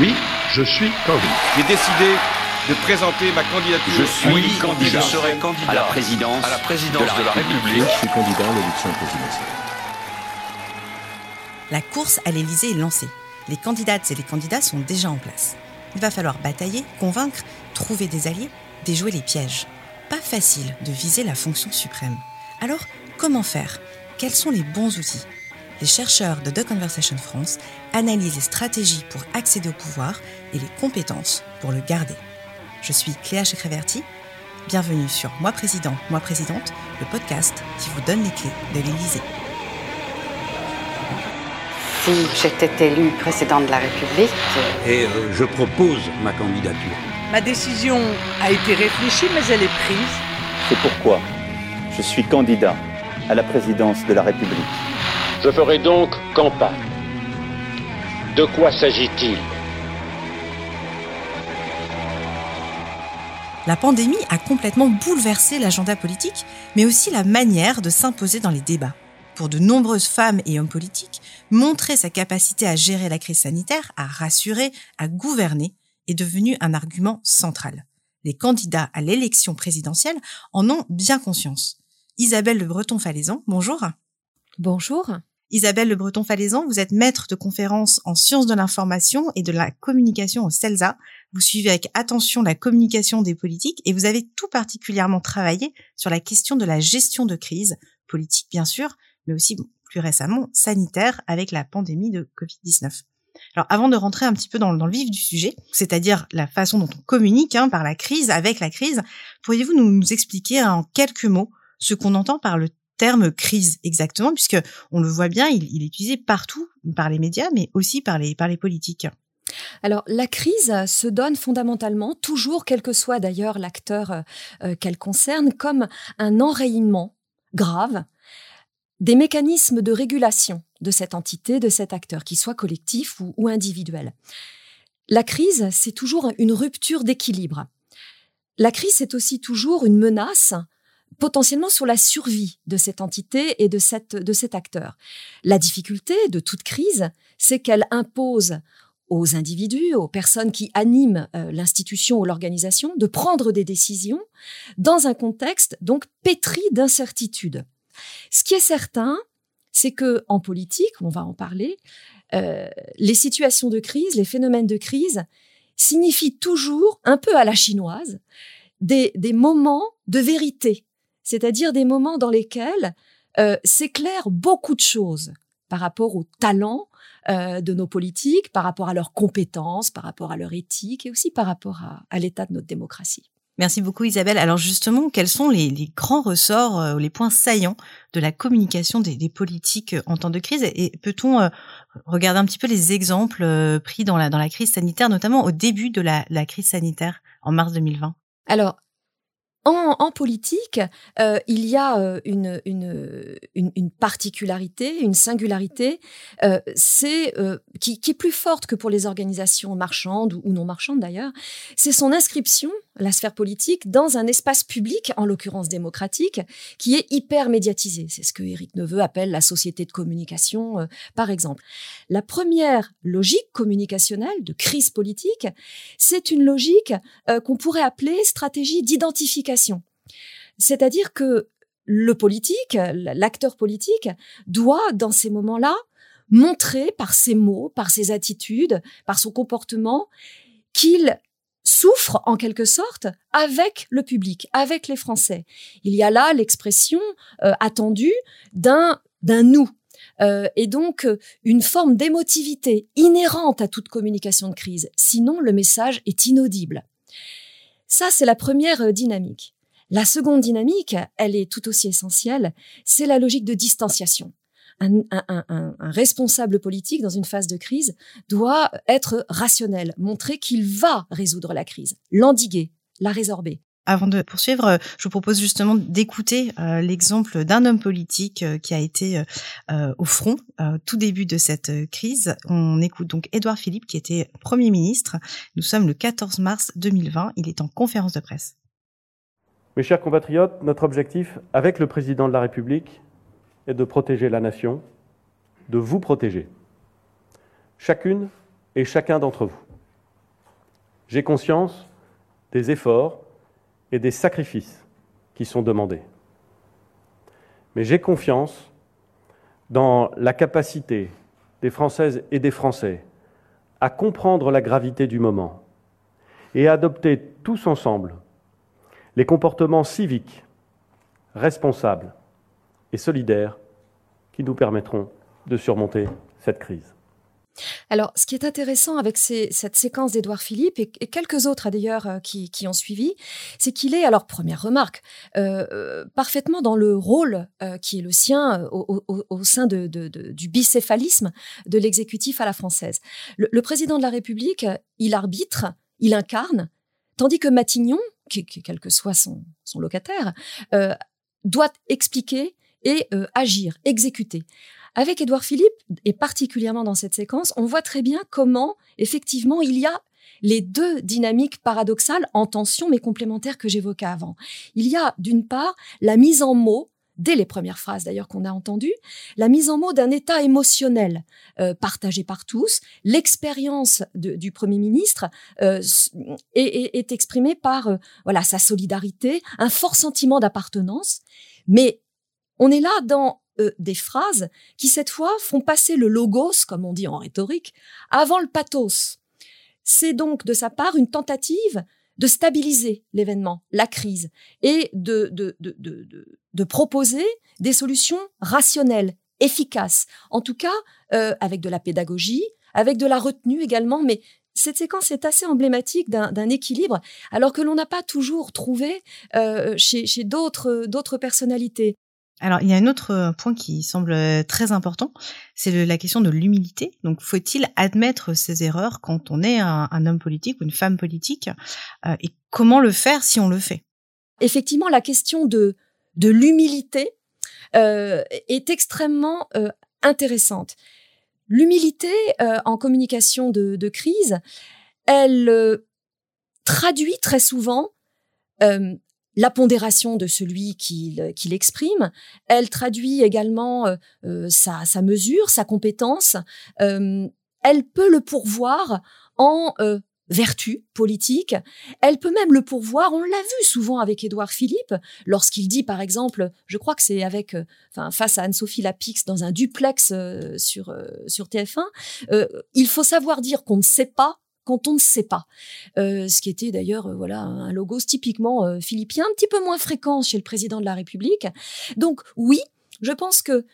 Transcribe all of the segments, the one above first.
Oui, je suis candidat. J'ai décidé de présenter ma candidature. Je suis Oui, candidat. Je serai candidat à la présidence, à la présidence de la République. Je suis candidat à l'élection présidentielle. La course à l'Élysée est lancée. Les candidates et les candidats sont déjà en place. Il va falloir batailler, convaincre, trouver des alliés, déjouer les pièges. Pas facile de viser la fonction suprême. Alors, comment faire? Quels sont les bons outils? Les chercheurs de The Conversation France analysent les stratégies pour accéder au pouvoir et les compétences pour le garder. Je suis Cléa Chakreverti. Bienvenue sur Moi Président, Moi Présidente, le podcast qui vous donne les clés de l'Élysée. Si j'étais élue présidente de la République, Et euh, je propose ma candidature. Ma décision a été réfléchie, mais elle est prise. C'est pourquoi je suis candidat à la présidence de la République. Je ferai donc campagne. De quoi s'agit-il? La pandémie a complètement bouleversé l'agenda politique, mais aussi la manière de s'imposer dans les débats. Pour de nombreuses femmes et hommes politiques, montrer sa capacité à gérer la crise sanitaire, à rassurer, à gouverner, est devenu un argument central. Les candidats à l'élection présidentielle en ont bien conscience. Isabelle Le Breton-Falaisan, bonjour. Bonjour. Isabelle Le Breton-Falaisan, vous êtes maître de conférences en sciences de l'information et de la communication au CELSA. Vous suivez avec attention la communication des politiques et vous avez tout particulièrement travaillé sur la question de la gestion de crise, politique bien sûr, mais aussi plus récemment sanitaire avec la pandémie de Covid-19. Alors avant de rentrer un petit peu dans, le vif du sujet, c'est-à-dire la façon dont on communique hein, par la crise, avec la crise, pourriez-vous nous expliquer en quelques mots ce qu'on entend par le terme crise exactement, puisque on le voit bien, il, est utilisé partout par les médias, mais aussi par les, par les politiques. Alors la crise se donne fondamentalement, toujours quel que soit d'ailleurs l'acteur euh, qu'elle concerne, comme un enrayement grave des mécanismes de régulation de cette entité, de cet acteur, qu'il soit collectif ou, ou individuel. La crise, c'est toujours une rupture d'équilibre. La crise, c'est aussi toujours une menace potentiellement sur la survie de cette entité et de, cette, de cet acteur. La difficulté de toute crise, c'est qu'elle impose aux individus, aux personnes qui animent euh, l'institution ou l'organisation, de prendre des décisions dans un contexte donc pétri d'incertitudes. Ce qui est certain, c'est que en politique, on va en parler, euh, les situations de crise, les phénomènes de crise signifient toujours, un peu à la chinoise, des, des moments de vérité, c'est-à-dire des moments dans lesquels euh, s'éclairent beaucoup de choses par rapport au talent euh, de nos politiques, par rapport à leurs compétences, par rapport à leur éthique et aussi par rapport à, à l'état de notre démocratie. Merci beaucoup Isabelle. Alors justement, quels sont les, les grands ressorts, euh, les points saillants de la communication des, des politiques euh, en temps de crise? Et, et peut-on euh, regarder un petit peu les exemples euh, pris dans la, dans la crise sanitaire, notamment au début de la, la crise sanitaire en mars 2020 Alors, en, politique, euh, il y a euh, une, particularité, une singularité, euh, qui, est plus forte que pour les organisations marchandes ou, ou non marchandes d'ailleurs. C'est son inscription, la sphère politique, dans un espace public, en l'occurrence démocratique, qui est hyper médiatisé. C'est ce que Éric Neveu appelle la société de communication, par exemple. La première logique communicationnelle de crise politique, c'est une logique qu'on pourrait appeler stratégie d'identification. C'est-à-dire que le politique, l'acteur politique, doit, dans ces moments-là, montrer par ses mots, par ses attitudes, par son comportement, qu'il souffre en quelque sorte avec le public, avec les Français. Il y a là l'expression euh, attendue d'un d'un nous. Euh, et donc euh, une forme d'émotivité inhérente à toute communication de crise. Sinon, le message est inaudible. Ça, c'est la première euh, dynamique. La seconde dynamique, elle est tout aussi essentielle, c'est la logique de distanciation. Un, responsable politique dans une phase de crise doit être rationnel, montrer qu'il va résoudre la crise, l'endiguer, la résorber. Avant de poursuivre, euh, je vous propose justement d'écouter euh, l'exemple d'un homme politique euh, qui a été au front tout début de cette crise. On écoute donc Édouard Philippe qui était Premier ministre. Nous sommes le 14 mars 2020. Il est en conférence de presse. Mes chers compatriotes, notre objectif avec le président de la République est de protéger la nation, de vous protéger, chacune et chacun d'entre vous. J'ai conscience des efforts et des sacrifices qui sont demandés. Mais j'ai confiance dans la capacité des Françaises et des Français à comprendre la gravité du moment et à adopter tous ensemble les comportements civiques, responsables et solidaires qui nous permettront de surmonter cette crise. Alors, ce qui est intéressant avec cette séquence d'Édouard Philippe et, quelques autres d'ailleurs euh, qui, ont suivi, c'est qu'il est, alors première remarque, euh, euh, parfaitement dans le rôle qui est le sien au, sein du bicéphalisme de l'exécutif à la française. Le, président de la République, il arbitre, il incarne, tandis que Matignon, quel que soit son, locataire, doit expliquer et agir, exécuter. Avec Édouard Philippe, et particulièrement dans cette séquence, on voit très bien comment, effectivement, il y a les deux dynamiques paradoxales en tension mais complémentaires que j'évoquais avant. Il y a d'une part la mise en mots dès les premières phrases d'ailleurs qu'on a entendues, la mise en mots d'un état émotionnel euh, partagé par tous. L'expérience du Premier ministre euh, est, exprimée par euh, voilà sa solidarité, un fort sentiment d'appartenance, mais on est là dans euh, des phrases qui, cette fois, font passer le logos, comme on dit en rhétorique, avant le pathos. C'est donc, de sa part, une tentative de stabiliser l'événement, la crise, et de, de, de, de, proposer des solutions rationnelles, efficaces, en tout cas euh, avec de la pédagogie, avec de la retenue également, mais cette séquence est assez emblématique d'un équilibre, alors que l'on n'a pas toujours trouvé euh, chez, chez d'autres personnalités. Alors, il y a un autre euh, point qui semble euh, très important, c'est la question de l'humilité. Donc, faut-il admettre ses erreurs quand on est un, homme politique ou une femme politique euh, Et comment le faire si on le fait? Effectivement, la question de, l'humilité est extrêmement intéressante. L'humilité en communication de, crise, elle traduit très souvent la pondération de celui qui, l'exprime. Elle traduit également euh, euh, sa, mesure, sa compétence. Euh, elle peut le pourvoir en vertu politique. Elle peut même le pourvoir, on l'a vu souvent avec Édouard Philippe, lorsqu'il dit par exemple, je crois que c'est avec, enfin face à Anne-Sophie Lapix dans un duplex sur, sur TF1, il faut savoir dire qu'on ne sait pas quand on ne sait pas. Euh, ce qui était d'ailleurs euh, voilà un logo typiquement euh, philippien, un petit peu moins fréquent chez le président de la République. Donc oui, je pense que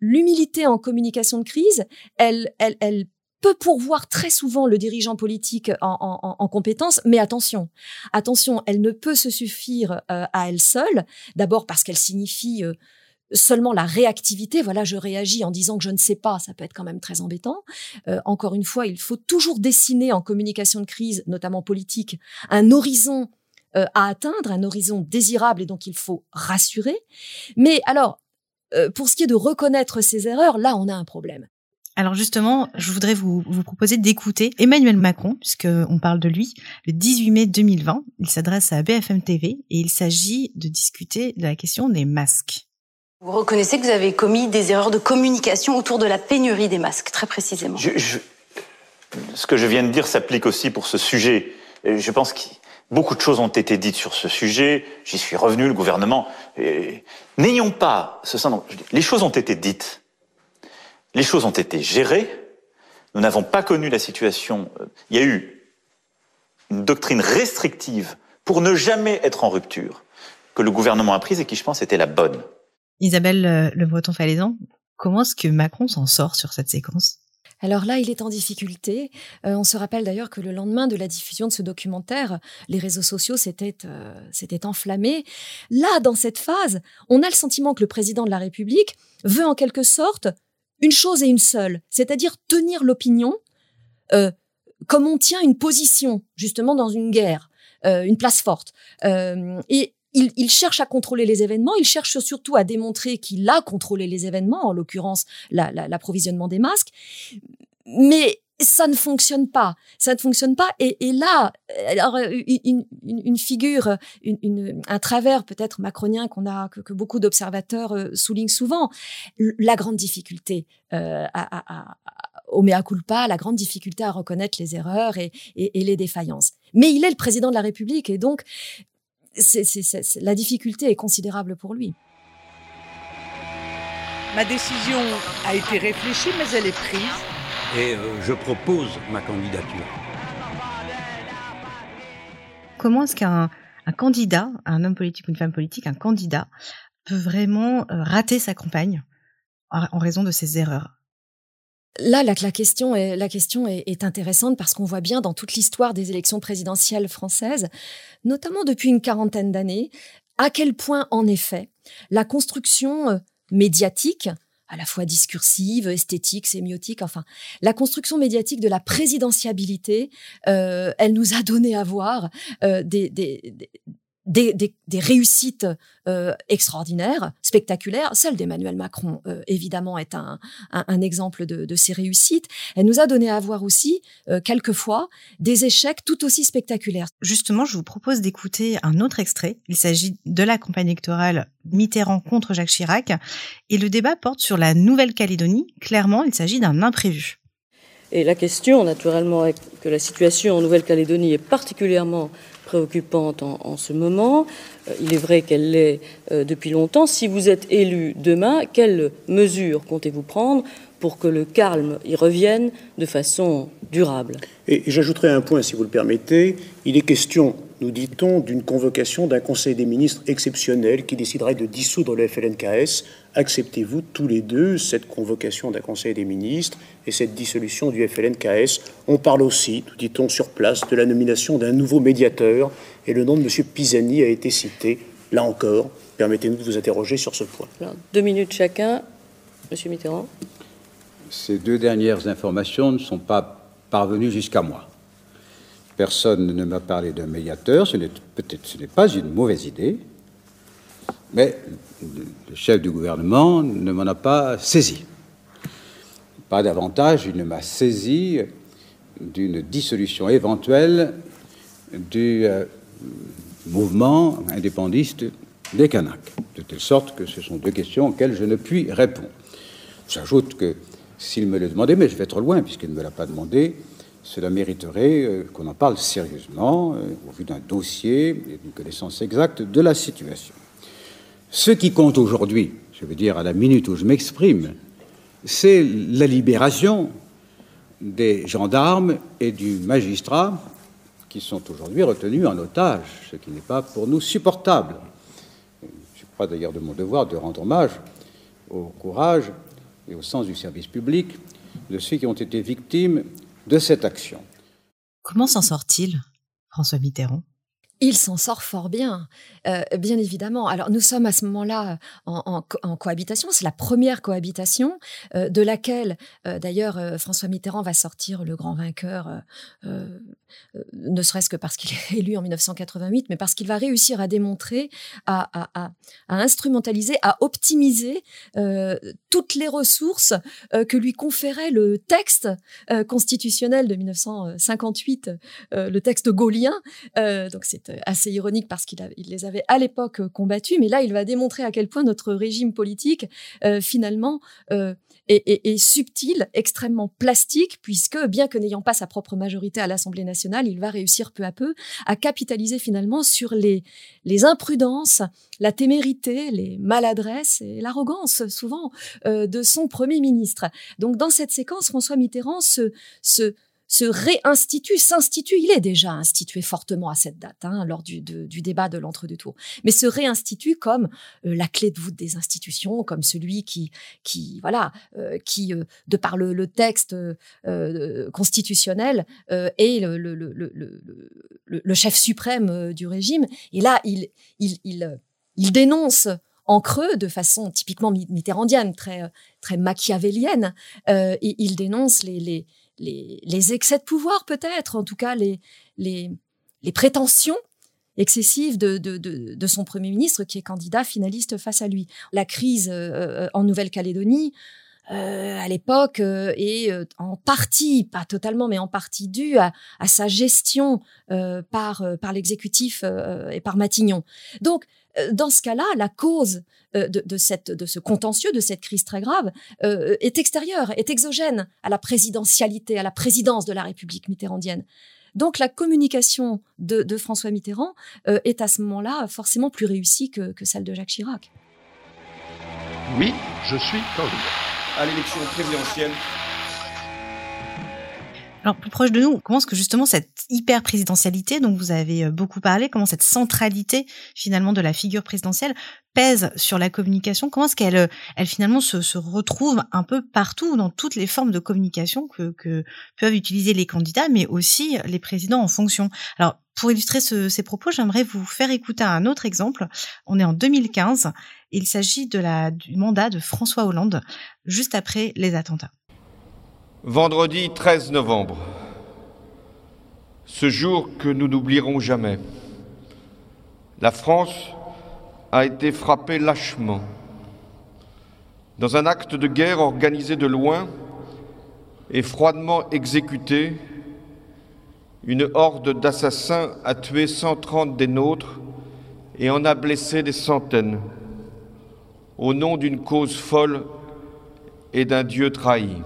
l'humilité en communication de crise, elle, elle, elle peut pourvoir très souvent le dirigeant politique en, en, en compétences, mais attention, attention, elle ne peut se suffire à elle seule. D'abord parce qu'elle signifie seulement la réactivité, voilà, je réagis en disant que je ne sais pas, ça peut être quand même très embêtant. Euh, encore une fois, il faut toujours dessiner en communication de crise, notamment politique, un horizon euh, à atteindre, un horizon désirable et donc il faut rassurer. Mais alors, euh, pour ce qui est de reconnaître ses erreurs, là, on a un problème. Alors justement, je voudrais vous, vous proposer d'écouter Emmanuel Macron, puisqu'on parle de lui, le 18 mai 2020. Il s'adresse à BFM TV et il s'agit de discuter de la question des masques. Vous reconnaissez que vous avez commis des erreurs de communication autour de la pénurie des masques, très précisément. Ce que je viens de dire s'applique aussi pour ce sujet. Je pense que beaucoup de choses ont été dites sur ce sujet. J'y suis revenu, le gouvernement. N'ayons pas ce sens. Les choses ont été dites. Les choses ont été gérées. Nous n'avons pas connu la situation. Il y a eu une doctrine restrictive pour ne jamais être en rupture que le gouvernement a prise et qui, je pense, était la bonne. Isabelle euh, Le Breton Falaisan, comment est-ce que Macron s'en sort sur cette séquence? Alors là, il est en difficulté. Euh, on se rappelle d'ailleurs que le lendemain de la diffusion de ce documentaire, les réseaux sociaux s'étaient euh, enflammés. Là, dans cette phase, on a le sentiment que le président de la République veut en quelque sorte une chose et une seule, c'est-à-dire tenir l'opinion comme on tient une position, justement dans une guerre, une place forte. Il, cherche à contrôler les événements, il cherche surtout à démontrer qu'il a contrôlé les événements, en l'occurrence l'approvisionnement des masques. Mais ça ne fonctionne pas. Ça ne fonctionne pas. Et, et là, alors une, une, une figure, une, un travers peut-être macronien qu'on a, que, que beaucoup d'observateurs euh, soulignent souvent, la grande difficulté euh, à, à, au mea culpa, la grande difficulté à reconnaître les erreurs et, et, et les défaillances. Mais il est le président de la République et donc c'est, c'est, la difficulté est considérable pour lui. Ma décision a été réfléchie, mais elle est prise et euh, je propose ma candidature. Comment est-ce qu'un un candidat, un homme politique ou une femme politique, un candidat peut vraiment euh, rater sa campagne en raison de ses erreurs? Là, la, question, est, intéressante parce qu'on voit bien dans toute l'histoire des élections présidentielles françaises, notamment depuis une quarantaine d'années, à quel point, en effet, la construction euh, médiatique, à la fois discursive, esthétique, sémiotique, enfin, la construction médiatique de la présidentiabilité, euh, elle nous a donné à voir euh, des, des, des, des, des, réussites euh, extraordinaires, spectaculaires. Celle d'Emmanuel Macron, euh, évidemment, est un, un, un exemple de, de, ces réussites. Elle nous a donné à voir aussi, euh, quelquefois, des échecs tout aussi spectaculaires. Justement, je vous propose d'écouter un autre extrait. Il s'agit de la campagne électorale Mitterrand contre Jacques Chirac. Et le débat porte sur la Nouvelle-Calédonie. Clairement, il s'agit d'un imprévu. Et la question, naturellement, est que la situation en Nouvelle-Calédonie est particulièrement préoccupante en, ce moment. Euh, il est vrai qu'elle l'est euh, depuis longtemps. Si vous êtes élu demain, quelles mesures comptez-vous prendre pour que le calme y revienne de façon durable? Et j'ajouterai un point, si vous le permettez. Il est question, nous dit-on, d'une convocation d'un Conseil des ministres exceptionnel qui déciderait de dissoudre le FLNKS. Acceptez-vous tous les deux cette convocation d'un Conseil des ministres et cette dissolution du FLNKS On parle aussi, nous dit-on sur place, de la nomination d'un nouveau médiateur et le nom de M. Pisani a été cité. Là encore, permettez-nous de vous interroger sur ce point. Alors, deux minutes chacun. Monsieur Mitterrand. Ces deux dernières informations ne sont pas parvenues jusqu'à moi. Personne ne m'a parlé d'un médiateur, ce n'est peut-être pas une mauvaise idée, mais le chef du gouvernement ne m'en a pas saisi. Pas davantage, il ne m'a saisi d'une dissolution éventuelle du euh, mouvement indépendiste des Kanaks, de telle sorte que ce sont deux questions auxquelles je ne puis répondre. J'ajoute que s'il me le demandait, mais je vais trop loin puisqu'il ne me l'a pas demandé, cela mériterait euh, qu'on en parle sérieusement euh, au vu d'un dossier et d'une connaissance exacte de la situation. Ce qui compte aujourd'hui, je veux dire à la minute où je m'exprime, c'est la libération des gendarmes et du magistrat qui sont aujourd'hui retenus en otage, ce qui n'est pas pour nous supportable. Je crois d'ailleurs de mon devoir de rendre hommage au courage et au sens du service public de ceux qui ont été victimes de cette action. Comment s'en sort-il, François Mitterrand? Il s'en sort fort bien, euh, bien évidemment. Alors nous sommes à ce moment-là en, en, cohabitation. C'est la première cohabitation euh, de laquelle, euh, d'ailleurs, euh, François Mitterrand va sortir le grand vainqueur, euh, ne serait-ce que parce qu'il est élu en 1988, mais parce qu'il va réussir à démontrer, à, à instrumentaliser, à optimiser toutes les ressources que lui conférait le texte constitutionnel de 1958, le texte gaulien. donc c'est assez ironique parce qu'il il les avait à l'époque combattus, mais là, il va démontrer à quel point notre régime politique, euh, finalement, euh, est, subtil, extrêmement plastique, puisque, bien que n'ayant pas sa propre majorité à l'Assemblée nationale, il va réussir peu à peu à capitaliser finalement sur les, imprudences, la témérité, les maladresses et l'arrogance, souvent, euh, de son Premier ministre. Donc, dans cette séquence, François Mitterrand se se réinstitue, s'institue. Il est déjà institué fortement à cette date, hein, lors du, du, débat de l'entre-deux tours, mais se réinstitue comme euh, la clé de voûte des institutions, comme celui qui, qui voilà, euh, qui, euh, de par le, le texte euh, constitutionnel, est le, le, le, chef suprême du régime. Et là, il, il, il, il dénonce en creux, de façon typiquement mitterrandienne, très, très machiavélienne, euh, et il dénonce les, les, les, excès de pouvoir peut-être, en tout cas les, les, prétentions excessives de, de, de, son Premier ministre qui est candidat finaliste face à lui. La crise euh, en Nouvelle-Calédonie, à l'époque est en partie, pas totalement, mais en partie due à, à sa gestion par par l'exécutif et par Matignon. Donc dans ce cas-là, la cause de, de, cette, de ce contentieux, de cette crise très grave, est extérieure, est exogène à la présidentialité, à la présidence de la République mitterrandienne. Donc la communication de, François Mitterrand euh, est à ce moment-là forcément plus réussie que, celle de Jacques Chirac. Oui, je suis candidat. À l'élection présidentielle alors plus proche de nous, comment est-ce que justement cette hyper présidentialité dont vous avez euh, beaucoup parlé, comment cette centralité finalement de la figure présidentielle pèse sur la communication Comment est-ce qu'elle, euh, elle finalement se, se, retrouve un peu partout dans toutes les formes de communication que, que peuvent utiliser les candidats, mais aussi les présidents en fonction Alors pour illustrer ce, ces propos, j'aimerais vous faire écouter un autre exemple. On est en 2015. Il s'agit de la du mandat de François Hollande juste après les attentats. Vendredi 13 novembre, ce jour que nous n'oublierons jamais, la France a été frappée lâchement. Dans un acte de guerre organisé de loin et froidement exécuté, une horde d'assassins a tué 130 des nôtres et en a blessé des centaines, au nom d'une cause folle et d'un Dieu trahi.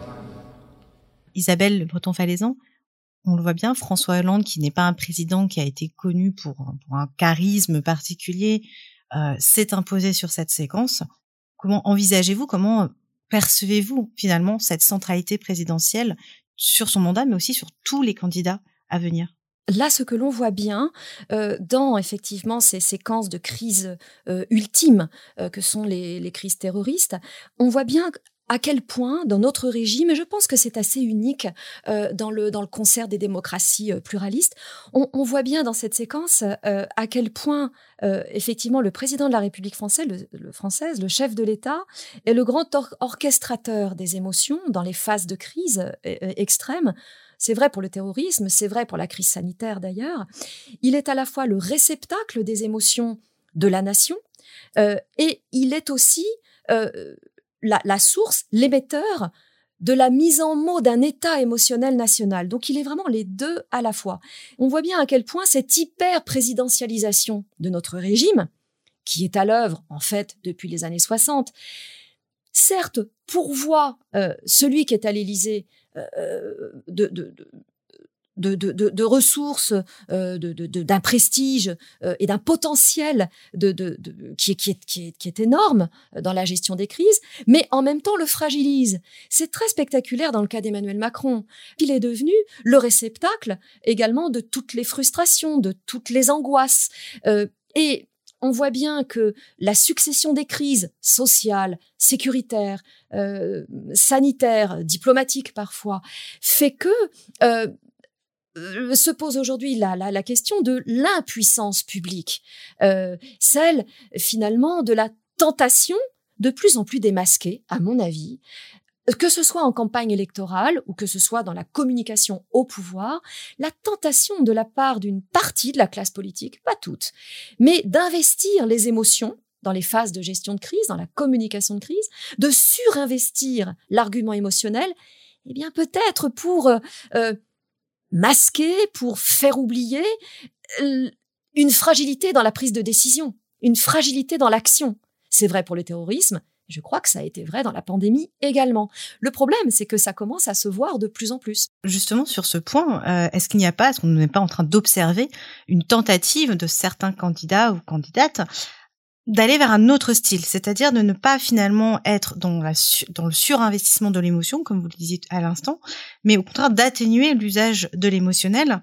Isabelle Breton-Falaisan, on le voit bien, François Hollande, qui n'est pas un président qui a été connu pour, un charisme particulier, euh, s'est imposé sur cette séquence. Comment envisagez-vous, comment percevez-vous finalement cette centralité présidentielle sur son mandat, mais aussi sur tous les candidats à venir? Là, ce que l'on voit bien euh, dans effectivement ces séquences de crise euh, ultimes que sont les, les, crises terroristes, on voit bien à quel point, dans notre régime, et je pense que c'est assez unique euh, dans, le, dans le concert des démocraties euh, pluralistes, on, voit bien dans cette séquence euh, à quel point, effectivement, le président de la République française le, française, le chef de l'État, est le grand orchestrateur des émotions dans les phases de crise extrême. C'est vrai pour le terrorisme, c'est vrai pour la crise sanitaire d'ailleurs. Il est à la fois le réceptacle des émotions de la nation, et il est aussi la, source, l'émetteur de la mise en mots d'un état émotionnel national. Donc il est vraiment les deux à la fois. On voit bien à quel point cette hyper-présidentialisation de notre régime, qui est à l'œuvre en fait depuis les années 60, certes pourvoit euh, celui qui est à l'Élysée euh, euh, de, de, de, de, ressources, euh, d'un prestige euh, et d'un potentiel de, qui, est, qui, est, qui, est, qui est énorme dans la gestion des crises, mais en même temps le fragilise. C'est très spectaculaire dans le cas d'Emmanuel Macron. Il est devenu le réceptacle également de toutes les frustrations, de toutes les angoisses. Euh, et on voit bien que la succession des crises sociales, sécuritaires, euh, sanitaires, diplomatiques parfois, fait que euh, euh, se pose aujourd'hui la, la, question de l'impuissance publique, euh, celle finalement de la tentation de plus en plus démasquée, à mon avis, que ce soit en campagne électorale ou que ce soit dans la communication au pouvoir, la tentation de la part d'une partie de la classe politique, pas toute, mais d'investir les émotions dans les phases de gestion de crise, dans la communication de crise, de surinvestir l'argument émotionnel, eh bien peut-être pour euh, masquer, pour faire oublier euh, une fragilité dans la prise de décision, une fragilité dans l'action. C'est vrai pour le terrorisme, je crois que ça a été vrai dans la pandémie également. Le problème, c'est que ça commence à se voir de plus en plus. Justement, sur ce point, euh, est-ce qu'il n'y a pas, est-ce qu'on n'est pas en train d'observer une tentative de certains candidats ou candidates d'aller vers un autre style, c'est-à-dire de ne pas finalement être dans, le surinvestissement de l'émotion, comme vous le disiez à l'instant, mais au contraire d'atténuer l'usage de l'émotionnel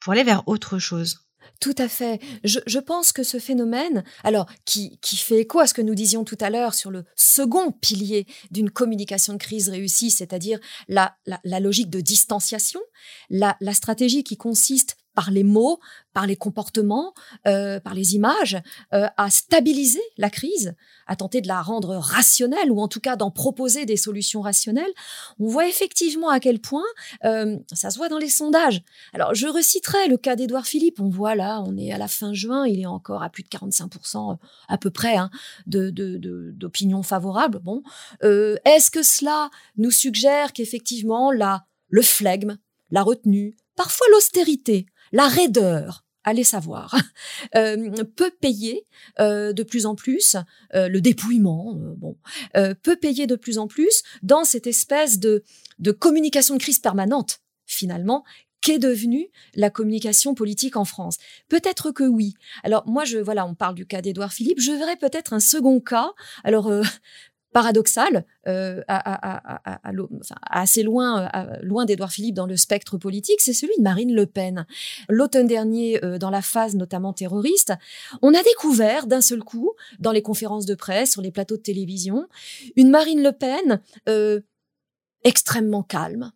pour aller vers autre chose. Tout à fait. Je, pense que ce phénomène, alors qui, fait écho à ce que nous disions tout à l'heure sur le second pilier d'une communication de crise réussie, c'est-à-dire la, logique de distanciation, la stratégie qui consiste par les mots, par les comportements, euh, par les images, euh, à stabiliser la crise, à tenter de la rendre rationnelle ou en tout cas d'en proposer des solutions rationnelles, on voit effectivement à quel point euh, ça se voit dans les sondages. Alors je reciterai le cas d'Édouard Philippe. On voit là, on est à la fin juin, il est encore à plus de 45% à peu près hein, de, d'opinion favorable. Bon, est-ce que cela nous suggère qu'effectivement là, le flegme, la retenue, parfois l'austérité la raideur, allez savoir, euh, peut payer euh, de plus en plus, euh, le dépouillement, bon, peut payer de plus en plus dans cette espèce de, communication de crise permanente, finalement, qu'est devenue la communication politique en France Peut-être que oui. Alors moi, je voilà, on parle du cas d'Édouard Philippe. Je verrais peut-être un second cas. Alors paradoxal, euh, à, assez loin, loin d'Édouard Philippe dans le spectre politique, c'est celui de Marine Le Pen. L'automne dernier, euh, dans la phase notamment terroriste, on a découvert d'un seul coup, dans les conférences de presse, sur les plateaux de télévision, une Marine Le Pen euh, extrêmement calme,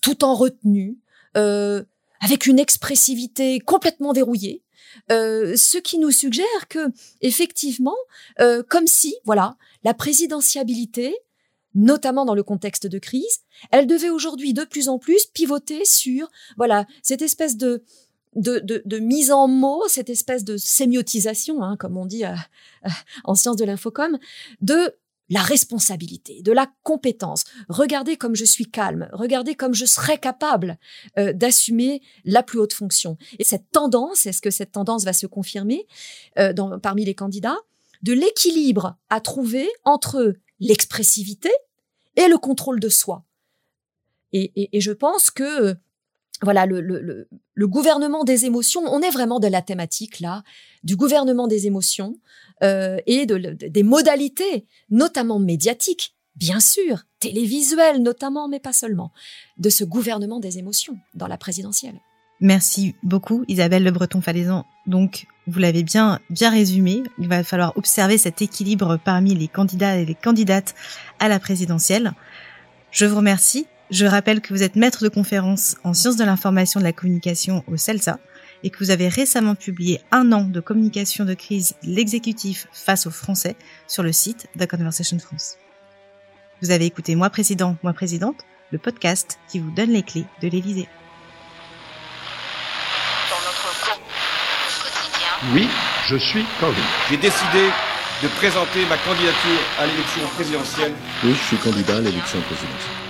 tout en retenue, avec une expressivité complètement verrouillée, euh, ce qui nous suggère que effectivement, euh, comme si, voilà, la présidentiabilité, notamment dans le contexte de crise, elle devait aujourd'hui de plus en plus pivoter sur, voilà, cette espèce de de, de, mise en mots, cette espèce de sémiotisation, hein, comme on dit euh, en sciences de l'infocom, de la responsabilité, de la compétence. Regardez comme je suis calme, regardez comme je serais capable euh, d'assumer la plus haute fonction. Et cette tendance, est-ce que cette tendance va se confirmer euh, parmi les candidats, de l'équilibre à trouver entre l'expressivité et le contrôle de soi. Et je pense que voilà, le, le, le, gouvernement des émotions, on est vraiment de la thématique là, du gouvernement des émotions euh, et de, des modalités, notamment médiatiques, bien sûr, télévisuelles notamment, mais pas seulement, de ce gouvernement des émotions dans la présidentielle. Merci beaucoup, Isabelle Le Breton-Falaisan. Donc, vous l'avez bien, bien résumé. Il va falloir observer cet équilibre parmi les candidats et les candidates à la présidentielle. Je vous remercie je rappelle que vous êtes maître de conférence en sciences de l'information et de la communication au CELSA et que vous avez récemment publié un an de communication de crise l'exécutif face aux Français sur le site The Conversation France. Vous avez écouté Moi Président, Moi Présidente, le podcast qui vous donne les clés de l'Élysée. Oui, je suis candidat. J'ai décidé de présenter ma candidature à l'élection présidentielle. Oui, je suis candidat à l'élection présidentielle.